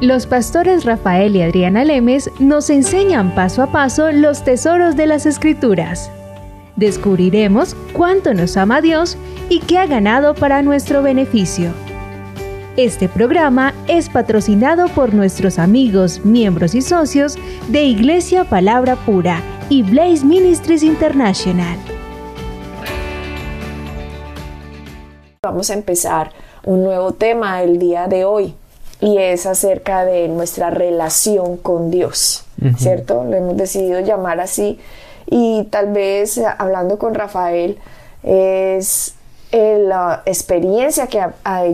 Los pastores Rafael y Adriana Lemes nos enseñan paso a paso los tesoros de las escrituras. Descubriremos cuánto nos ama Dios y qué ha ganado para nuestro beneficio. Este programa es patrocinado por nuestros amigos, miembros y socios de Iglesia Palabra Pura y Blaze Ministries International. Vamos a empezar un nuevo tema el día de hoy y es acerca de nuestra relación con Dios, ¿cierto? Lo hemos decidido llamar así y tal vez hablando con Rafael es eh, la experiencia que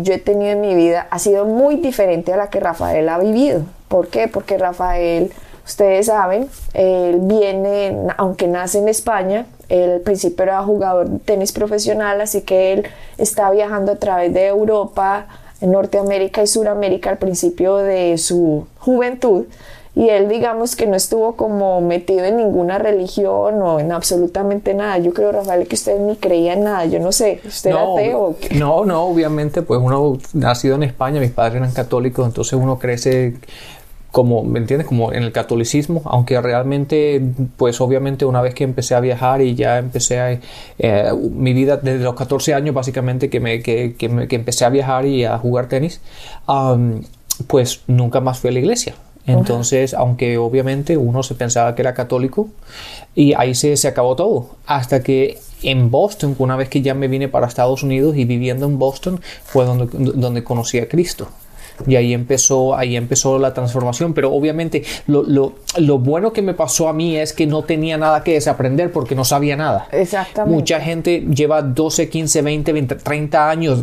yo he tenido en mi vida ha sido muy diferente a la que Rafael ha vivido. ¿Por qué? Porque Rafael, ustedes saben, él viene, aunque nace en España, él al principio era jugador de tenis profesional, así que él está viajando a través de Europa, Norteamérica y Suramérica al principio de su juventud y él digamos que no estuvo como metido en ninguna religión o en absolutamente nada. Yo creo, Rafael, que usted ni creía en nada. Yo no sé, ¿usted era ateo? No, no, obviamente, pues uno nacido en España, mis padres eran católicos, entonces uno crece como, ¿me entiendes? Como en el catolicismo, aunque realmente, pues obviamente una vez que empecé a viajar y ya empecé a, eh, mi vida desde los 14 años básicamente que, me, que, que, me, que empecé a viajar y a jugar tenis, pues nunca más fui a la iglesia. Entonces, aunque obviamente uno se pensaba que era católico, y ahí se, se acabó todo. Hasta que en Boston, una vez que ya me vine para Estados Unidos y viviendo en Boston, fue donde, donde conocí a Cristo. Y ahí empezó, ahí empezó la transformación. Pero obviamente lo, lo, lo, bueno que me pasó a mí es que no tenía nada que desaprender porque no sabía nada. Exactamente. Mucha gente lleva 12, 15, 20, 20 30 años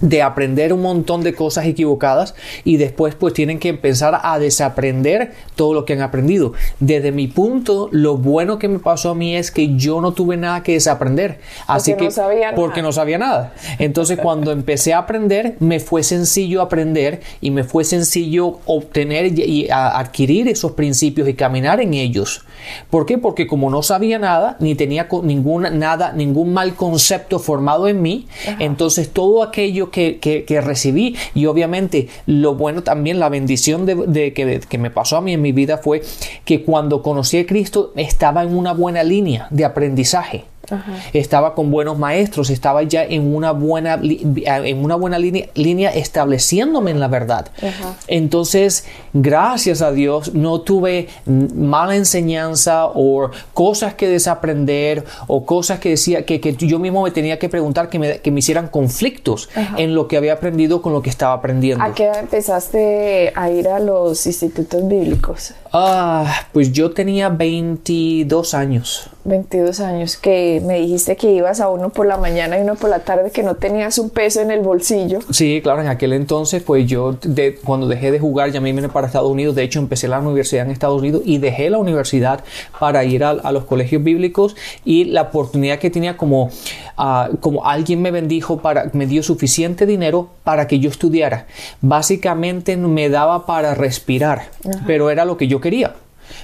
de aprender un montón de cosas equivocadas y después pues tienen que empezar a desaprender todo lo que han aprendido. Desde mi punto, lo bueno que me pasó a mí es que yo no tuve nada que desaprender. Así porque que no sabía porque nada. no sabía nada. Entonces cuando empecé a aprender, me fue sencillo aprender y me fue sencillo obtener y, adquirir esos principios y caminar en ellos. ¿Por qué? Porque como no sabía nada, ni tenía ninguna, nada, ningún mal concepto formado en mí, Ajá. entonces todo aquello que, que, recibí y obviamente lo bueno también, la bendición de, que, me pasó a mí en mi vida fue que cuando conocí a Cristo estaba en una buena línea de aprendizaje. Ajá. Estaba con buenos maestros, estaba ya en una buena, en una buena línea, línea estableciéndome en la verdad. Ajá. Entonces, gracias a Dios, no tuve mala enseñanza o cosas que desaprender o cosas que decía que, que yo mismo me tenía que preguntar que me, que me hicieran conflictos Ajá. en lo que había aprendido con lo que estaba aprendiendo. ¿A qué edad empezaste a ir a los institutos bíblicos? Ah, pues yo tenía 22 años. 22 años, que me dijiste que ibas a uno por la mañana y uno por la tarde, que no tenías un peso en el bolsillo. Sí, claro, en aquel entonces, pues yo de, cuando dejé de jugar ya me vine para Estados Unidos, de hecho empecé la universidad en Estados Unidos y dejé la universidad para ir a, a los colegios bíblicos y la oportunidad que tenía como, uh, como alguien me bendijo, para, me dio suficiente dinero para que yo estudiara. Básicamente me daba para respirar, Ajá. pero era lo que yo quería.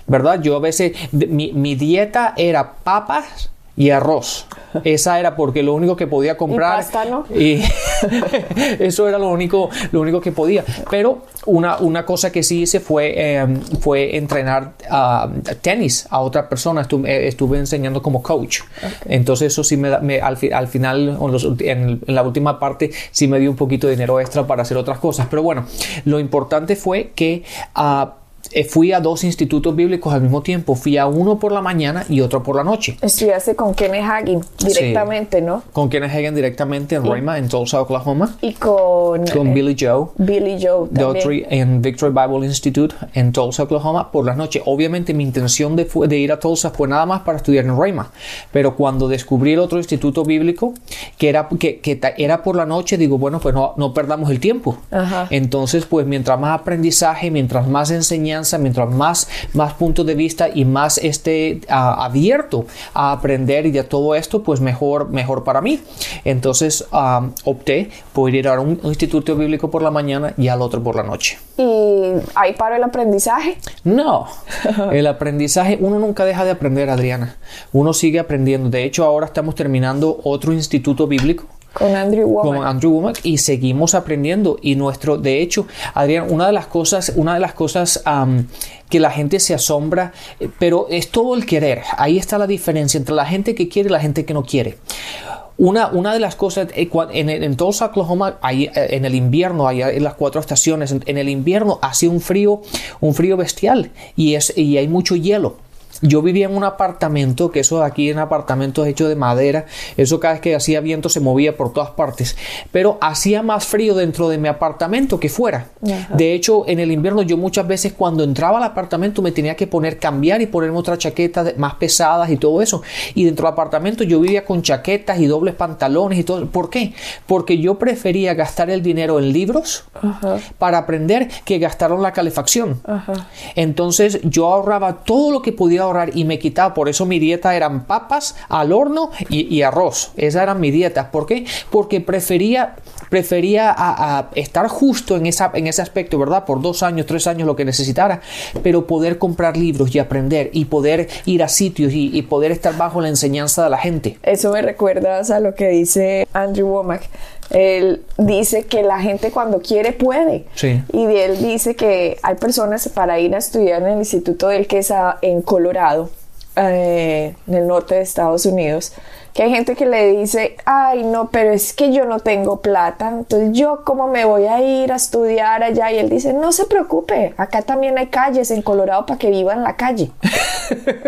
¿Verdad? Yo a veces, mi, mi, dieta era papas y arroz. Esa era porque lo único que podía comprar. Y pasta, ¿no? Y eso era lo único, lo único que podía. Pero una, una cosa que sí hice fue, eh, fue entrenar uh, tenis a otra persona. Estuve, estuve, enseñando como coach. Okay. Entonces eso sí me, me al, al, final, en, en, la última parte, sí me dio un poquito de dinero extra para hacer otras cosas. Pero bueno, lo importante fue que... Uh, fui a dos institutos bíblicos al mismo tiempo. Fui a uno por la mañana y otro por la noche. Estudiaste con Kenneth Hagin directamente, sí. ¿no? Con Kenneth Hagin directamente en Rhema, en Tulsa, Oklahoma. Y con... Con eh, Billy Joe. Billy Joe Daughtry en Victory Bible Institute en Tulsa, Oklahoma, por las noches. Obviamente mi intención de, de, ir a Tulsa fue nada más para estudiar en Rhema. Pero cuando descubrí el otro instituto bíblico, que era, que, que era por la noche, digo, bueno, pues no, no perdamos el tiempo. Ajá. Entonces, pues mientras más aprendizaje, mientras más enseñanza, mientras más, más puntos de vista y más esté uh, abierto a aprender y de todo esto, pues mejor, mejor para mí. Entonces um, opté por ir a un instituto bíblico por la mañana y al otro por la noche. ¿Y ahí para el aprendizaje? No, el aprendizaje, uno nunca deja de aprender, Adriana. Uno sigue aprendiendo. De hecho, ahora estamos terminando otro instituto bíblico Con Andrew Womack. Con Andrew Womack y seguimos aprendiendo. Y nuestro, de hecho, Adrián, una de las cosas, una de las cosas que la gente se asombra, eh, pero es todo el querer. Ahí está la diferencia entre la gente que quiere y la gente que no quiere. Una, una, de las cosas, eh, en, en Oklahoma, eh, en el invierno, allá en las cuatro estaciones, en, el invierno hace un frío, un frío bestial y, es, y hay mucho hielo. Yo vivía en un apartamento, que eso aquí en apartamentos hechos de madera, eso cada vez que hacía viento se movía por todas partes, pero hacía más frío dentro de mi apartamento que fuera. De hecho, en el invierno yo muchas veces cuando entraba al apartamento me tenía que poner, cambiar y ponerme otra chaqueta más pesadas y todo eso. Y dentro del apartamento yo vivía con chaquetas y dobles pantalones y todo. ¿Por qué? Porque yo prefería gastar el dinero en libros para aprender que gastar en la calefacción. Entonces yo ahorraba todo lo que podía y me quitaba. Por eso mi dieta eran papas al horno y, arroz. Esa era mi dieta. ¿Por qué? Porque prefería, prefería a, estar justo en, esa, en ese aspecto, ¿verdad? Por dos años, tres años, lo que necesitara. Pero poder comprar libros y aprender y poder ir a sitios y, y poder estar bajo la enseñanza de la gente. Eso me recuerdas a lo que dice Andrew Womack él dice que la gente cuando quiere puede. Y él dice que hay personas para ir a estudiar en el Instituto del Quesada en Colorado, eh, en el norte de Estados Unidos, que hay gente que le dice, ay no, pero es que yo no tengo plata, entonces yo cómo me voy a ir a estudiar allá y él dice, no se preocupe, acá también hay calles en Colorado para que viva en la calle.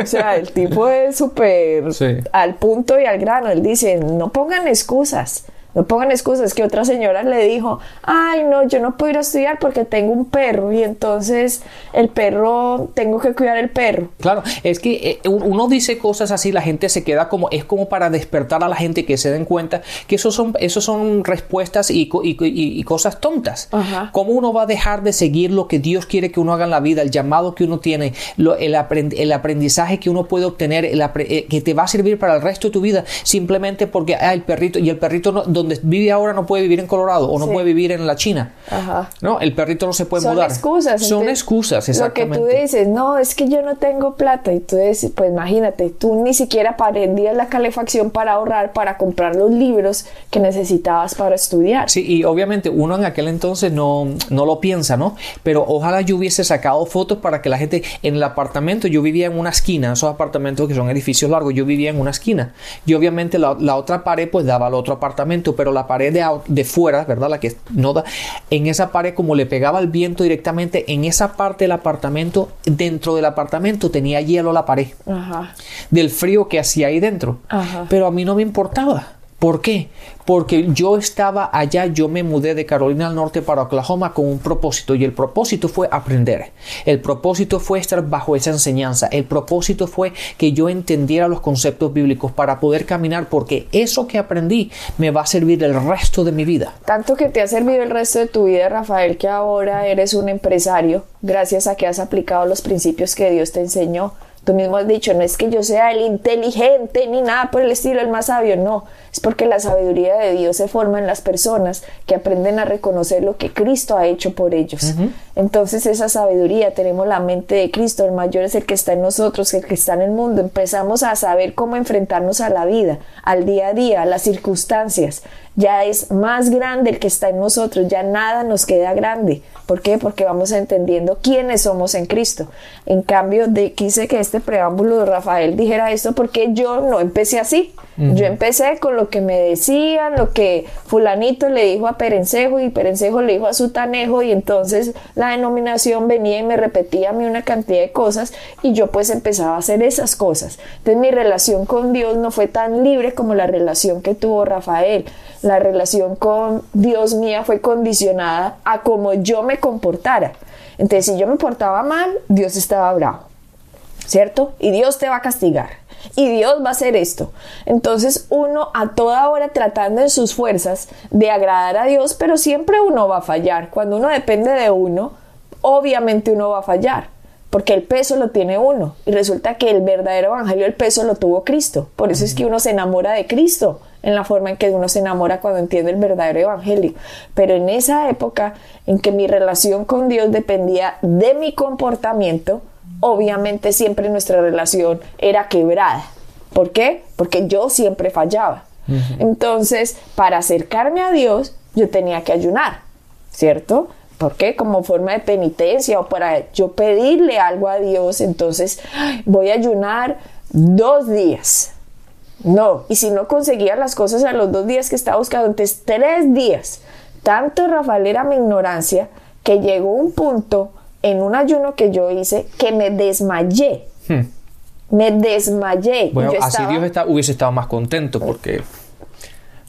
o sea, el tipo es súper al punto y al grano, él dice, no pongan excusas. No pongan excusas, que otra señora le dijo, ay no, yo no puedo ir a estudiar porque tengo un perro y entonces el perro, tengo que cuidar el perro. Claro, es que eh, uno dice cosas así, la gente se queda como, es como para despertar a la gente que se den cuenta que eso son, eso son respuestas y, y, cosas tontas. ¿Cómo uno va a dejar de seguir lo que Dios quiere que uno haga en la vida, el llamado que uno tiene, el, aprendizaje que uno puede obtener, eh, que te va a servir para el resto de tu vida, simplemente porque ah, el perrito y el perrito no, donde vive ahora no puede vivir en Colorado o no puede vivir en la China. No, el perrito no se puede mudar. Son excusas. Son excusas, exactamente. Lo que tú dices, no, es que yo no tengo plata. Y tú dices, pues imagínate, tú ni siquiera prendías la calefacción para ahorrar, para comprar los libros que necesitabas para estudiar. Sí, y obviamente uno en aquel entonces no, no lo piensa, ¿no? Pero ojalá yo hubiese sacado fotos para que la gente en el apartamento, yo vivía en una esquina, esos apartamentos que son edificios largos, yo vivía en una esquina. Y obviamente la, la otra pared pues daba al otro apartamento, pero la pared de, de fuera, ¿verdad? La que no da, en esa pared como le pegaba el viento directamente, en esa parte del apartamento, dentro del apartamento tenía hielo la pared. Del frío que hacía ahí dentro. Pero a mí no me importaba. ¿Por qué? Porque yo estaba allá, yo me mudé de Carolina del Norte para Oklahoma con un propósito y el propósito fue aprender. El propósito fue estar bajo esa enseñanza. El propósito fue que yo entendiera los conceptos bíblicos para poder caminar porque eso que aprendí me va a servir el resto de mi vida. Tanto que te ha servido el resto de tu vida, Rafael, que ahora eres un empresario gracias a que has aplicado los principios que Dios te enseñó Tú mismo has dicho, no es que yo sea el inteligente ni nada por el estilo, el más sabio, no, es porque la sabiduría de Dios se forma en las personas que aprenden a reconocer lo que Cristo ha hecho por ellos. Entonces esa sabiduría, tenemos la mente de Cristo, el mayor es el que está en nosotros, el que está en el mundo, empezamos a saber cómo enfrentarnos a la vida, al día a día, a las circunstancias, ya es más grande el que está en nosotros, ya nada nos queda grande. ¿Por qué? Porque vamos entendiendo quiénes somos en Cristo. En cambio, de, quise que este preámbulo de Rafael dijera esto porque yo no empecé así. Yo empecé con lo que me decían, lo que fulanito le dijo a Perencejo y Perencejo le dijo a Sutanejo y entonces la denominación venía y me repetía a mí una cantidad de cosas y yo pues empezaba a hacer esas cosas. Entonces mi relación con Dios no fue tan libre como la relación que tuvo Rafael la relación con Dios mía fue condicionada a cómo yo me comportara. Entonces, si yo me portaba mal, Dios estaba bravo, ¿cierto? Y Dios te va a castigar. Y Dios va a hacer esto. Entonces uno a toda hora tratando en sus fuerzas de agradar a Dios, pero siempre uno va a fallar. Cuando uno depende de uno, obviamente uno va a fallar porque el peso lo tiene uno y resulta que el verdadero evangelio el peso lo tuvo Cristo. Por eso es que uno se enamora de Cristo en la forma en que uno se enamora cuando entiende el verdadero evangelio. Pero en esa época en que mi relación con Dios dependía de mi comportamiento, obviamente siempre nuestra relación era quebrada. ¿Por qué? Porque yo siempre fallaba. Entonces, para acercarme a Dios, yo tenía que ayunar, ¿cierto? ¿Por qué? Como forma de penitencia o para yo pedirle algo a Dios. Entonces, voy a ayunar dos días. No, y si no conseguía las cosas a los dos días que estaba buscando, entonces tres días. Tanto Rafael era mi ignorancia que llegó un punto en un ayuno que yo hice que me desmayé. Hmm. Me desmayé. Bueno, así Dios hubiese estado más contento porque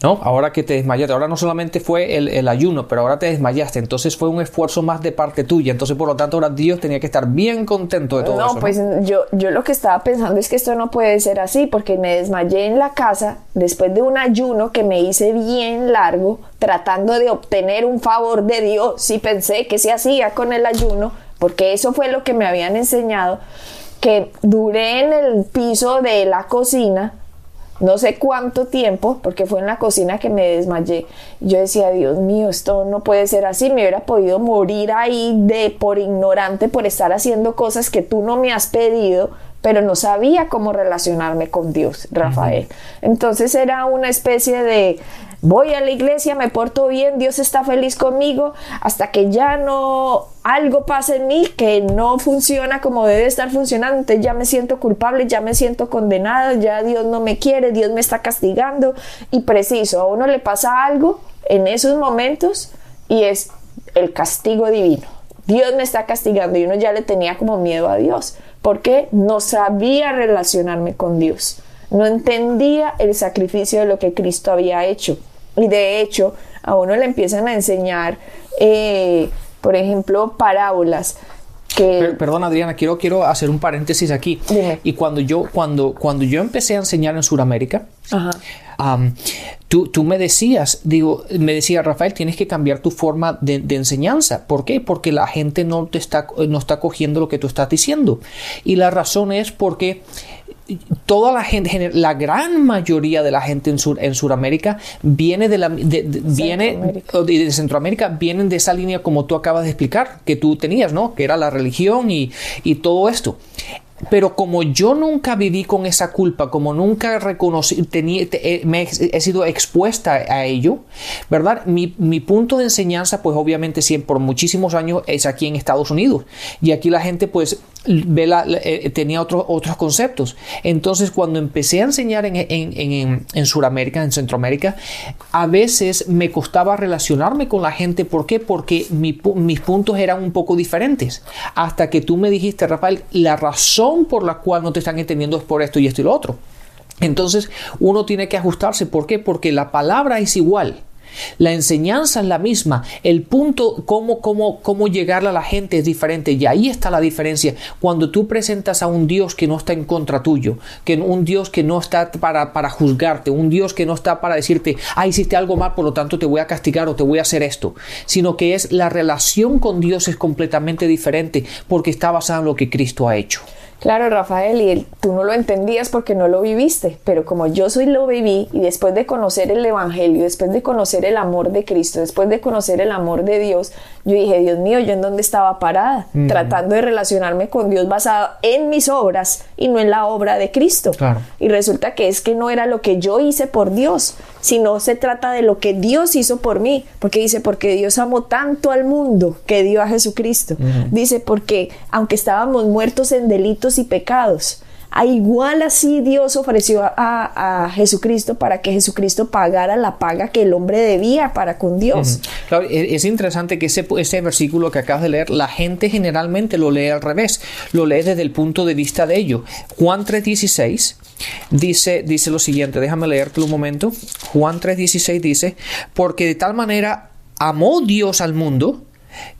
¿no? Ahora que te desmayaste, ahora no solamente fue el, ayuno, pero ahora te desmayaste, entonces fue un esfuerzo más de parte tuya, entonces por lo tanto ahora Dios tenía que estar bien contento de todo eso. No, pues yo, yo lo que estaba pensando es que esto no puede ser así, porque me desmayé en la casa después de un ayuno que me hice bien largo, tratando de obtener un favor de Dios, y pensé que se hacía con el ayuno, porque eso fue lo que me habían enseñado, que duré en el piso de la cocina, no sé cuánto tiempo, porque fue en la cocina que me desmayé. Yo decía, Dios mío, esto no puede ser así, me hubiera podido morir ahí de por ignorante por estar haciendo cosas que tú no me has pedido, pero no sabía cómo relacionarme con Dios, Rafael. Entonces era una especie de voy a la iglesia, me porto bien, Dios está feliz conmigo, hasta que ya no algo pasa en mí que no funciona como debe estar funcionando, entonces ya me siento culpable, ya me siento condenada, ya Dios no me quiere, Dios me está castigando y preciso, a uno le pasa algo en esos momentos y es el castigo divino. Dios me está castigando y uno ya le tenía como miedo a Dios, porque no sabía relacionarme con Dios, no entendía el sacrificio de lo que Cristo había hecho. Y de hecho, a uno le empiezan a enseñar, eh, por ejemplo, parábolas. Que... perdón Adriana, quiero, quiero hacer un paréntesis aquí. Y cuando yo, cuando, cuando yo empecé a enseñar en Sudamérica, tú, tú, me decías, digo, me decía Rafael, tienes que cambiar tu forma de, de, enseñanza. ¿Por qué? Porque la gente no te está, no está cogiendo lo que tú estás diciendo. Y la razón es porque toda la gente, la gran mayoría de la gente en, Sur, en Sudamérica viene de la viene de Centroamérica vienen de esa línea como tú acabas de explicar que tú tenías, ¿no? Que era la religión y, y todo esto. Pero como yo nunca viví con esa culpa, como nunca reconocí, tenía, eh, me he, sido expuesta a ello, ¿verdad? Mi, mi, punto de enseñanza, pues obviamente siempre por muchísimos años es aquí en Estados Unidos. Y aquí la gente, pues, eh, tenía otros otros conceptos. Entonces, cuando empecé a enseñar en, en, en, en Sudamérica, en Centroamérica, a veces me costaba relacionarme con la gente. ¿Por qué? Porque mis puntos eran un poco diferentes. Hasta que tú me dijiste, Rafael, la razón por la cual no te están entendiendo es por esto y esto y lo otro. Entonces uno tiene que ajustarse. ¿Por qué? Porque la palabra es igual. La enseñanza es la misma, el punto cómo, cómo, cómo llegarle a la gente es diferente y ahí está la diferencia. Cuando tú presentas a un Dios que no está en contra tuyo, que un Dios que no está para, para juzgarte, un Dios que no está para decirte, ah, hiciste algo mal, por lo tanto te voy a castigar o te voy a hacer esto, sino que es la relación con Dios es completamente diferente porque está basada en lo que Cristo ha hecho. Claro, Rafael, y tú no lo entendías porque no lo viviste, pero como yo soy lo viví y después de conocer el Evangelio, después de conocer el amor de Cristo, después de conocer el amor de Dios, yo dije, Dios mío, ¿yo en dónde estaba parada? Tratando de relacionarme con Dios basado en mis obras y no en la obra de Cristo. Y resulta que es que no era lo que yo hice por Dios, sino se trata de lo que Dios hizo por mí, porque dice, porque Dios amó tanto al mundo que dio a Jesucristo. Dice, porque aunque estábamos muertos en delitos y pecados, a igual así Dios ofreció a, Jesucristo para que Jesucristo pagara la paga que el hombre debía para con Dios. claro, e, es interesante que ese, ese versículo que acabas de leer, la gente generalmente lo lee al revés, lo lee desde el punto de vista de ello. Juan 3:16 dice, dice lo siguiente, déjame leerte un momento. Juan 3:16 dice, porque de tal manera amó Dios al mundo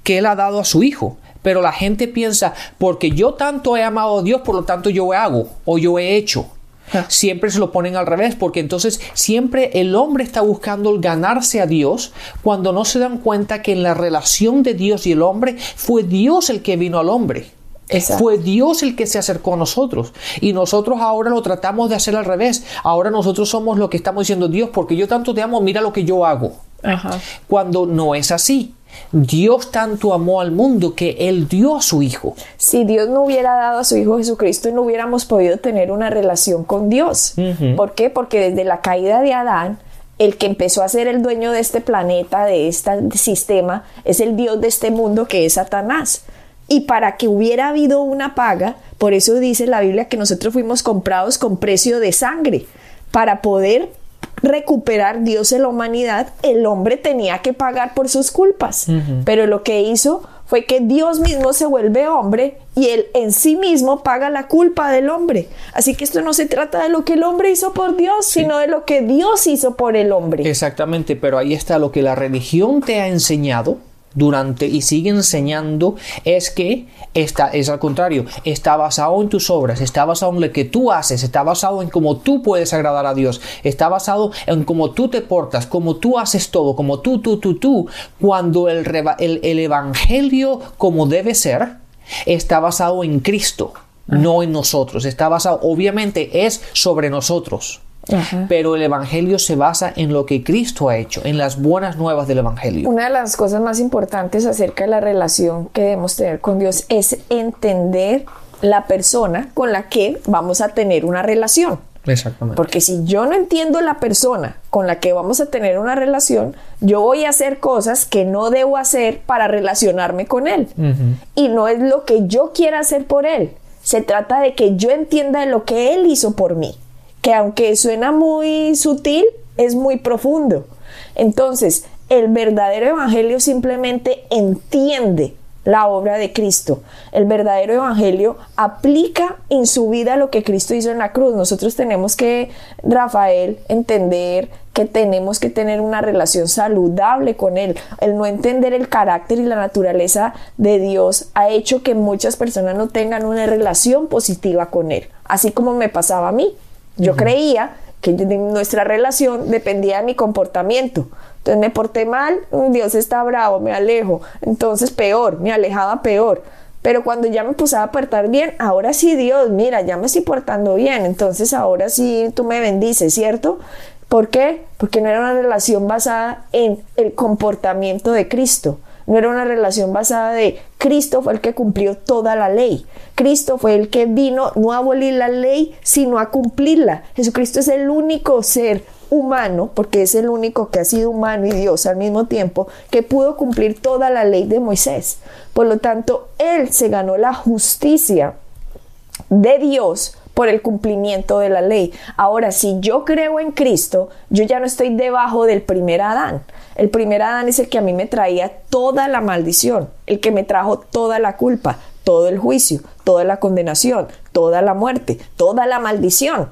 que él ha dado a su Hijo pero la gente piensa, porque yo tanto he amado a Dios, por lo tanto yo hago o yo he hecho. Ah. Siempre se lo ponen al revés, porque entonces siempre el hombre está buscando ganarse a Dios cuando no se dan cuenta que en la relación de Dios y el hombre fue Dios el que vino al hombre. Fue Dios el que se acercó a nosotros. Y nosotros ahora lo tratamos de hacer al revés. Ahora nosotros somos lo que estamos diciendo Dios, porque yo tanto te amo, mira lo que yo hago. Cuando no es así. Dios tanto amó al mundo que Él dio a su Hijo. Si Dios no hubiera dado a su Hijo Jesucristo, no hubiéramos podido tener una relación con Dios. ¿Por qué? Porque desde la caída de Adán, el que empezó a ser el dueño de este planeta, de este sistema, es el Dios de este mundo que es Satanás. Y para que hubiera habido una paga, por eso dice la Biblia que nosotros fuimos comprados con precio de sangre, para poder recuperar Dios en la humanidad, el hombre tenía que pagar por sus culpas. Pero lo que hizo fue que Dios mismo se vuelve hombre y él en sí mismo paga la culpa del hombre. Así que esto no se trata de lo que el hombre hizo por Dios, sino de lo que Dios hizo por el hombre. Exactamente, pero ahí está lo que la religión te ha enseñado durante y sigue enseñando es que está, es al contrario, está basado en tus obras, está basado en lo que tú haces, está basado en cómo tú puedes agradar a Dios, está basado en cómo tú te portas, cómo tú haces todo, como tú, tú, tú, tú, cuando el, el, el Evangelio como debe ser está basado en Cristo, no en nosotros, está basado, obviamente es sobre nosotros. Pero el Evangelio se basa en lo que Cristo ha hecho, en las buenas nuevas del Evangelio. Una de las cosas más importantes acerca de la relación que debemos tener con Dios es entender la persona con la que vamos a tener una relación. Exactamente. Porque si yo no entiendo la persona con la que vamos a tener una relación, yo voy a hacer cosas que no debo hacer para relacionarme con él. Y no es lo que yo quiera hacer por él. Se trata de que yo entienda lo que él hizo por mí que aunque suena muy sutil, es muy profundo. Entonces, el verdadero evangelio simplemente entiende la obra de Cristo. El verdadero evangelio aplica en su vida lo que Cristo hizo en la cruz. Nosotros tenemos que, Rafael, entender que tenemos que tener una relación saludable con Él. El no entender el carácter y la naturaleza de Dios ha hecho que muchas personas no tengan una relación positiva con Él, así como me pasaba a mí. Yo creía que nuestra relación dependía de mi comportamiento. Entonces me porté mal, Dios está bravo, me alejo. Entonces peor, me alejaba peor. Pero cuando ya me puse a portar bien, ahora sí Dios, mira, ya me estoy portando bien. Entonces ahora sí tú me bendices, ¿cierto? ¿Por qué? Porque no era una relación basada en el comportamiento de Cristo. No era una relación basada de Cristo fue el que cumplió toda la ley. Cristo fue el que vino no a abolir la ley, sino a cumplirla. Jesucristo es el único ser humano, porque es el único que ha sido humano y Dios al mismo tiempo, que pudo cumplir toda la ley de Moisés. Por lo tanto, Él se ganó la justicia de Dios por el cumplimiento de la ley. Ahora, si yo creo en Cristo, yo ya no estoy debajo del primer Adán. El primer Adán es el que a mí me traía toda la maldición, el que me trajo toda la culpa, todo el juicio, toda la condenación, toda la muerte, toda la maldición.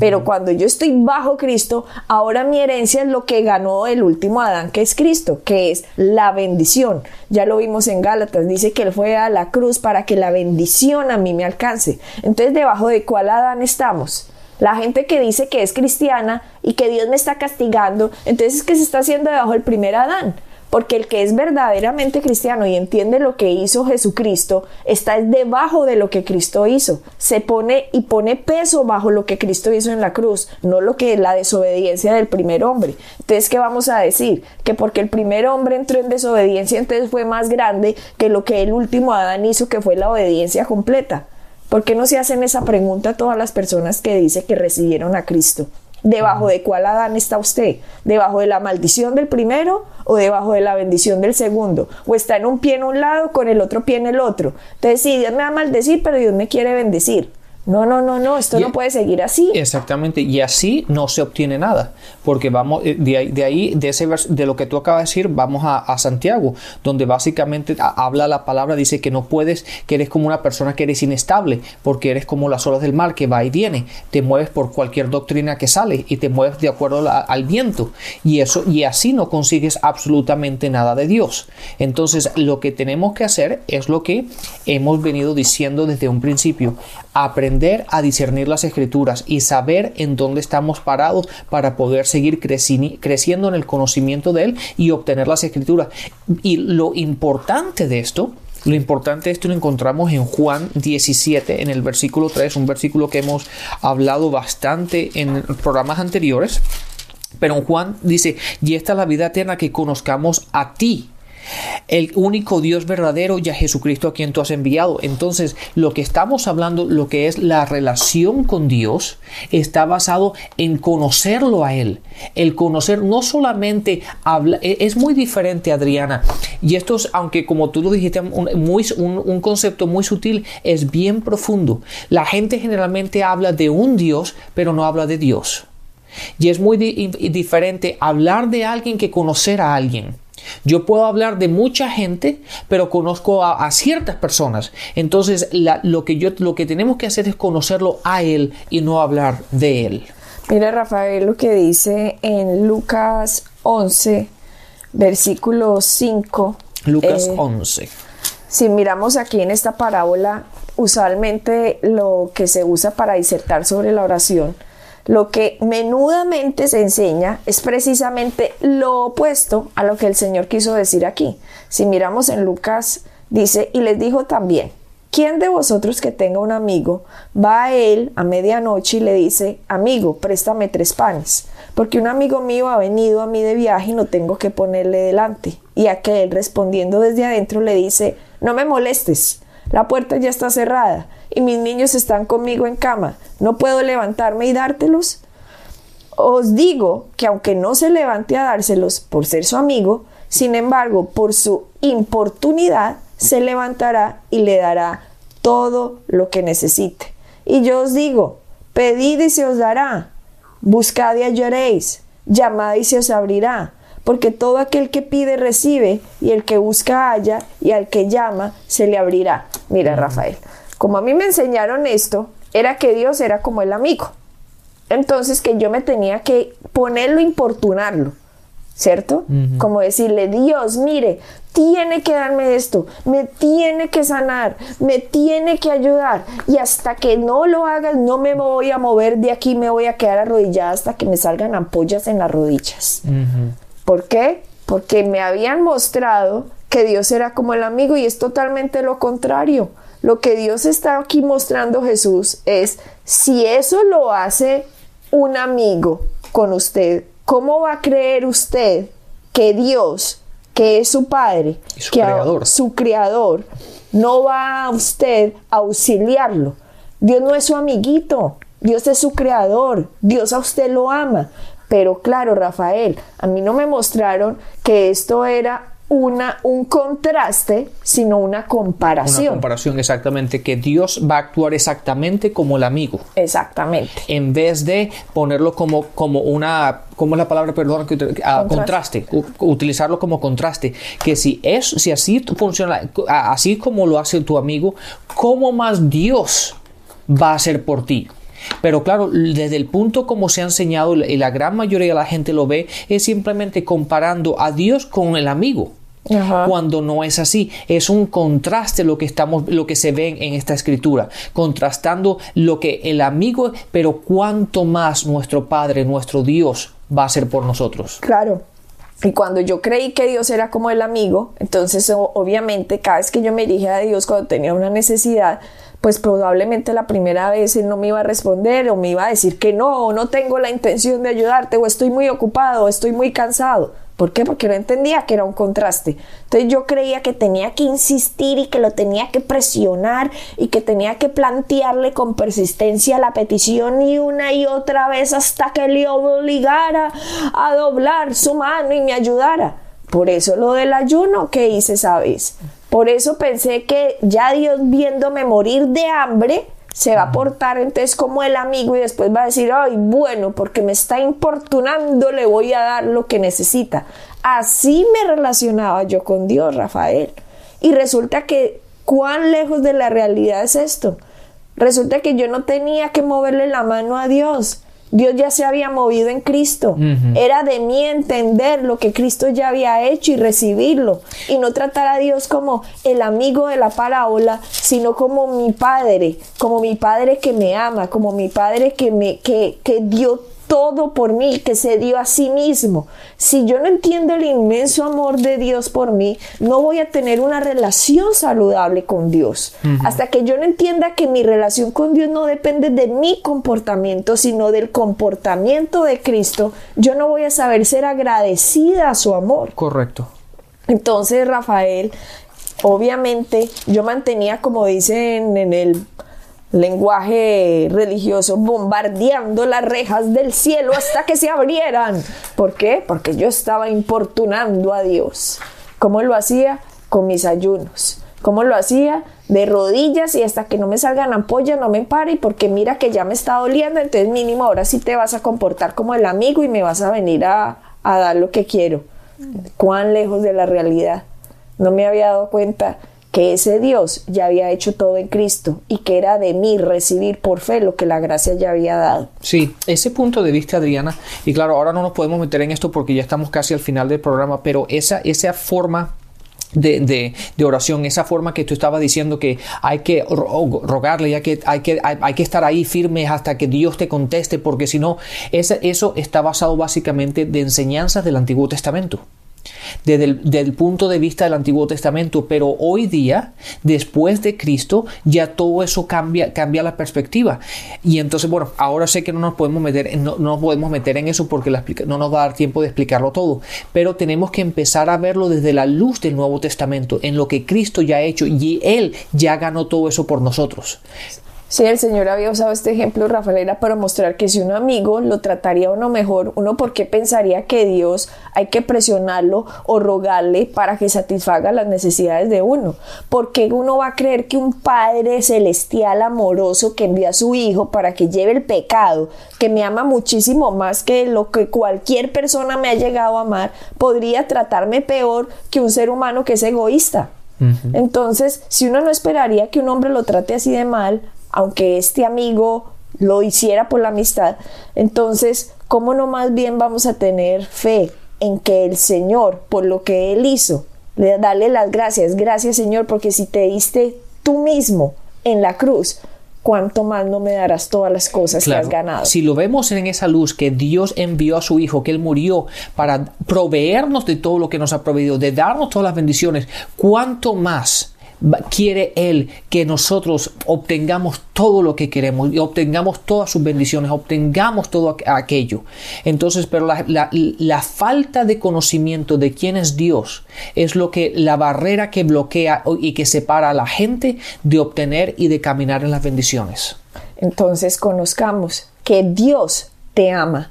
Pero cuando yo estoy bajo Cristo, ahora mi herencia es lo que ganó el último Adán, que es Cristo, que es la bendición. Ya lo vimos en Gálatas, dice que Él fue a la cruz para que la bendición a mí me alcance. Entonces, ¿debajo de cuál Adán estamos? La gente que dice que es cristiana y que Dios me está castigando, entonces es que se está haciendo debajo del primer Adán. Porque el que es verdaderamente cristiano y entiende lo que hizo Jesucristo, está debajo de lo que Cristo hizo. Se pone y pone peso bajo lo que Cristo hizo en la cruz, no lo que la desobediencia del primer hombre. Entonces, ¿qué vamos a decir? Que porque el primer hombre entró en desobediencia, entonces fue más grande que lo que el último Adán hizo, que fue la obediencia completa. ¿Por qué no se hacen esa pregunta a todas las personas que dicen que recibieron a Cristo? ¿Debajo de cuál Adán está usted? ¿Debajo de la maldición del primero o debajo de la bendición del segundo? ¿O está en un pie en un lado con el otro pie en el otro? Entonces, sí, Dios me va a maldecir, pero Dios me quiere bendecir. No, no, no, no, esto no puede seguir así. Exactamente, y así no se obtiene nada, porque vamos, eh, de ahí, de, ahí, de, ese de lo que tú acabas de decir, vamos a, Santiago, donde básicamente habla la palabra, dice que no puedes, que eres como una persona que eres inestable, porque eres como las olas del mar que va y viene, te mueves por cualquier doctrina que sale y te mueves de acuerdo al viento, y eso, y así no consigues absolutamente nada de Dios. Entonces, lo que tenemos que hacer es lo que hemos venido diciendo desde un principio, aprender a discernir las escrituras y saber en dónde estamos parados para poder seguir creciendo en el conocimiento de Él y obtener las escrituras. Y lo importante de esto lo importante esto lo encontramos en Juan 17, en el versículo 3, un versículo que hemos hablado bastante en programas anteriores. Pero Juan dice, y esta es la vida eterna que conozcamos a ti, el único Dios verdadero y a Jesucristo a quien tú has enviado. Entonces, lo que estamos hablando, lo que es la relación con Dios, está basado en conocerlo a Él. El conocer no solamente habla, e, es muy diferente, Adriana. Y esto es, aunque como tú lo dijiste, un, muy, un, concepto muy sutil, es bien profundo. La gente generalmente habla de un Dios, pero no habla de Dios. Y es muy diferente hablar de alguien que conocer a alguien. Yo puedo hablar de mucha gente, pero conozco a, ciertas personas. Entonces, lo, que yo, lo que tenemos que hacer es conocerlo a Él y no hablar de Él. Mira, Rafael, lo que dice en Lucas 11, versículo 5. Lucas 11. Eh, si miramos aquí en esta parábola, usualmente lo que se usa para disertar sobre la oración lo que menudamente se enseña es precisamente lo opuesto a lo que el Señor quiso decir aquí. Si miramos en Lucas, dice, y les dijo también, ¿quién de vosotros que tenga un amigo va a él a medianoche y le dice, amigo, préstame tres panes? Porque un amigo mío ha venido a mí de viaje y no tengo que ponerle delante. Y aquel respondiendo desde adentro le dice, no me molestes, la puerta ya está cerrada y mis niños están conmigo en cama, ¿no puedo levantarme y dártelos? Os digo que aunque no se levante a dárselos por ser su amigo, sin embargo, por su importunidad, se levantará y le dará todo lo que necesite. Y yo os digo, pedid y se os dará, buscad y hallaréis, llamad y se os abrirá, porque todo aquel que pide recibe, y el que busca halla, y al que llama se le abrirá. Mira, Rafael, como a mí me enseñaron esto, era que Dios era como el amigo. Entonces que yo me tenía que ponerlo, importunarlo, ¿cierto? Como decirle, Dios, mire, tiene que darme esto, me tiene que sanar, me tiene que ayudar. Y hasta que no lo hagas, no me voy a mover de aquí, me voy a quedar arrodillada hasta que me salgan ampollas en las rodillas. ¿Por qué? Porque me habían mostrado que Dios era como el amigo y es totalmente lo contrario. Lo que Dios está aquí mostrando Jesús es, si eso lo hace un amigo con usted, ¿cómo va a creer usted que Dios, que es su Padre, su que creador. su creador, no va a usted a auxiliarlo? Dios no es su amiguito, Dios es su creador, Dios a usted lo ama. Pero claro, Rafael, a mí no me mostraron que esto era una, un contraste, sino una comparación. Una comparación, exactamente, que Dios va a actuar exactamente como el amigo. Exactamente. En vez de ponerlo como, como una, ¿cómo es la palabra, perdón, ah, contraste, utilizarlo como contraste, que si es, si así funciona, así como lo hace tu amigo, ¿cómo más Dios va a hacer por ti? Pero claro, desde el punto como se ha enseñado y la gran mayoría de la gente lo ve, es simplemente comparando a Dios con el amigo cuando no es así. Es un contraste lo que estamos, lo que se ve en esta escritura, contrastando lo que el amigo, pero cuánto más nuestro Padre, nuestro Dios va a ser por nosotros. Claro. Y cuando yo creí que Dios era como el amigo, entonces obviamente cada vez que yo me dirigía a Dios cuando tenía una necesidad, pues probablemente la primera vez él no me iba a responder o me iba a decir que no, no tengo la intención de ayudarte, o estoy muy ocupado, o estoy muy cansado. ¿Por qué? Porque no entendía que era un contraste. Entonces yo creía que tenía que insistir y que lo tenía que presionar y que tenía que plantearle con persistencia la petición y una y otra vez hasta que le obligara a doblar su mano y me ayudara. Por eso lo del ayuno que hice esa vez. Por eso pensé que ya Dios viéndome morir de hambre, se va a portar entonces como el amigo y después va a decir, ay, bueno, porque me está importunando, le voy a dar lo que necesita. Así me relacionaba yo con Dios, Rafael. Y resulta que, ¿cuán lejos de la realidad es esto? Resulta que yo no tenía que moverle la mano a Dios. Dios ya se había movido en Cristo. Era de mí entender lo que Cristo ya había hecho y recibirlo. Y no tratar a Dios como el amigo de la parábola, sino como mi Padre, como mi Padre que me ama, como mi Padre que me, que, que dio todo por mí, que se dio a sí mismo. Si yo no entiendo el inmenso amor de Dios por mí, no voy a tener una relación saludable con Dios. Hasta que yo no entienda que mi relación con Dios no depende de mi comportamiento, sino del comportamiento de Cristo, yo no voy a saber ser agradecida a su amor. Correcto. Entonces Rafael, obviamente yo mantenía, como dicen en el lenguaje religioso, bombardeando las rejas del cielo hasta que se abrieran. ¿Por qué? Porque yo estaba importunando a Dios. ¿Cómo lo hacía? Con mis ayunos. ¿Cómo lo hacía? De rodillas y hasta que no me salgan ampollas no me pare porque mira que ya me está doliendo, entonces mínimo ahora sí te vas a comportar como el amigo y me vas a venir a, a dar lo que quiero. Cuán lejos de la realidad. No me había dado cuenta que ese Dios ya había hecho todo en Cristo y que era de mí recibir por fe lo que la gracia ya había dado. Sí, ese punto de vista, Adriana, y claro, ahora no nos podemos meter en esto porque ya estamos casi al final del programa, pero esa, esa forma de, oración, esa forma que tú estabas diciendo que hay que rogarle, ya que hay, que hay, que estar ahí firmes hasta que Dios te conteste, porque si no, eso está basado básicamente de enseñanzas del Antiguo Testamento desde el, punto de vista del Antiguo Testamento, pero hoy día, después de Cristo, ya todo eso cambia, cambia la perspectiva. Y entonces, bueno, ahora sé que no nos podemos meter, no, no nos podemos meter en eso porque no nos va a dar tiempo de explicarlo todo, pero tenemos que empezar a verlo desde la luz del Nuevo Testamento, en lo que Cristo ya ha hecho y Él ya ganó todo eso por nosotros. Sí, el Señor había usado este ejemplo, Rafael, era para mostrar que si un amigo lo trataría uno mejor, uno por qué pensaría que Dios hay que presionarlo o rogarle para que satisfaga las necesidades de uno. Porque uno va a creer que un Padre celestial amoroso que envía a su Hijo para que lleve el pecado, que me ama muchísimo más que lo que cualquier persona me ha llegado a amar, podría tratarme peor que un ser humano que es egoísta? Entonces, si uno no esperaría que un hombre lo trate así de mal, aunque este amigo lo hiciera por la amistad, entonces, ¿cómo no más bien vamos a tener fe en que el Señor, por lo que Él hizo, le dale las gracias, gracias Señor, porque si te diste tú mismo en la cruz, cuánto más no me darás todas las cosas que has ganado. Si lo vemos en esa luz que Dios envió a su Hijo, que Él murió para proveernos de todo lo que nos ha proveído, de darnos todas las bendiciones, cuánto más quiere Él que nosotros obtengamos todo lo que queremos y obtengamos todas sus bendiciones, obtengamos todo aquello. Entonces, pero la, falta de conocimiento de quién es Dios es lo que la barrera que bloquea y que separa a la gente de obtener y de caminar en las bendiciones. Entonces, conozcamos que Dios te ama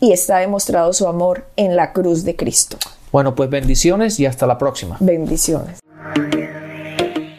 y está demostrado su amor en la cruz de Cristo. Bueno, pues bendiciones y hasta la próxima. Bendiciones.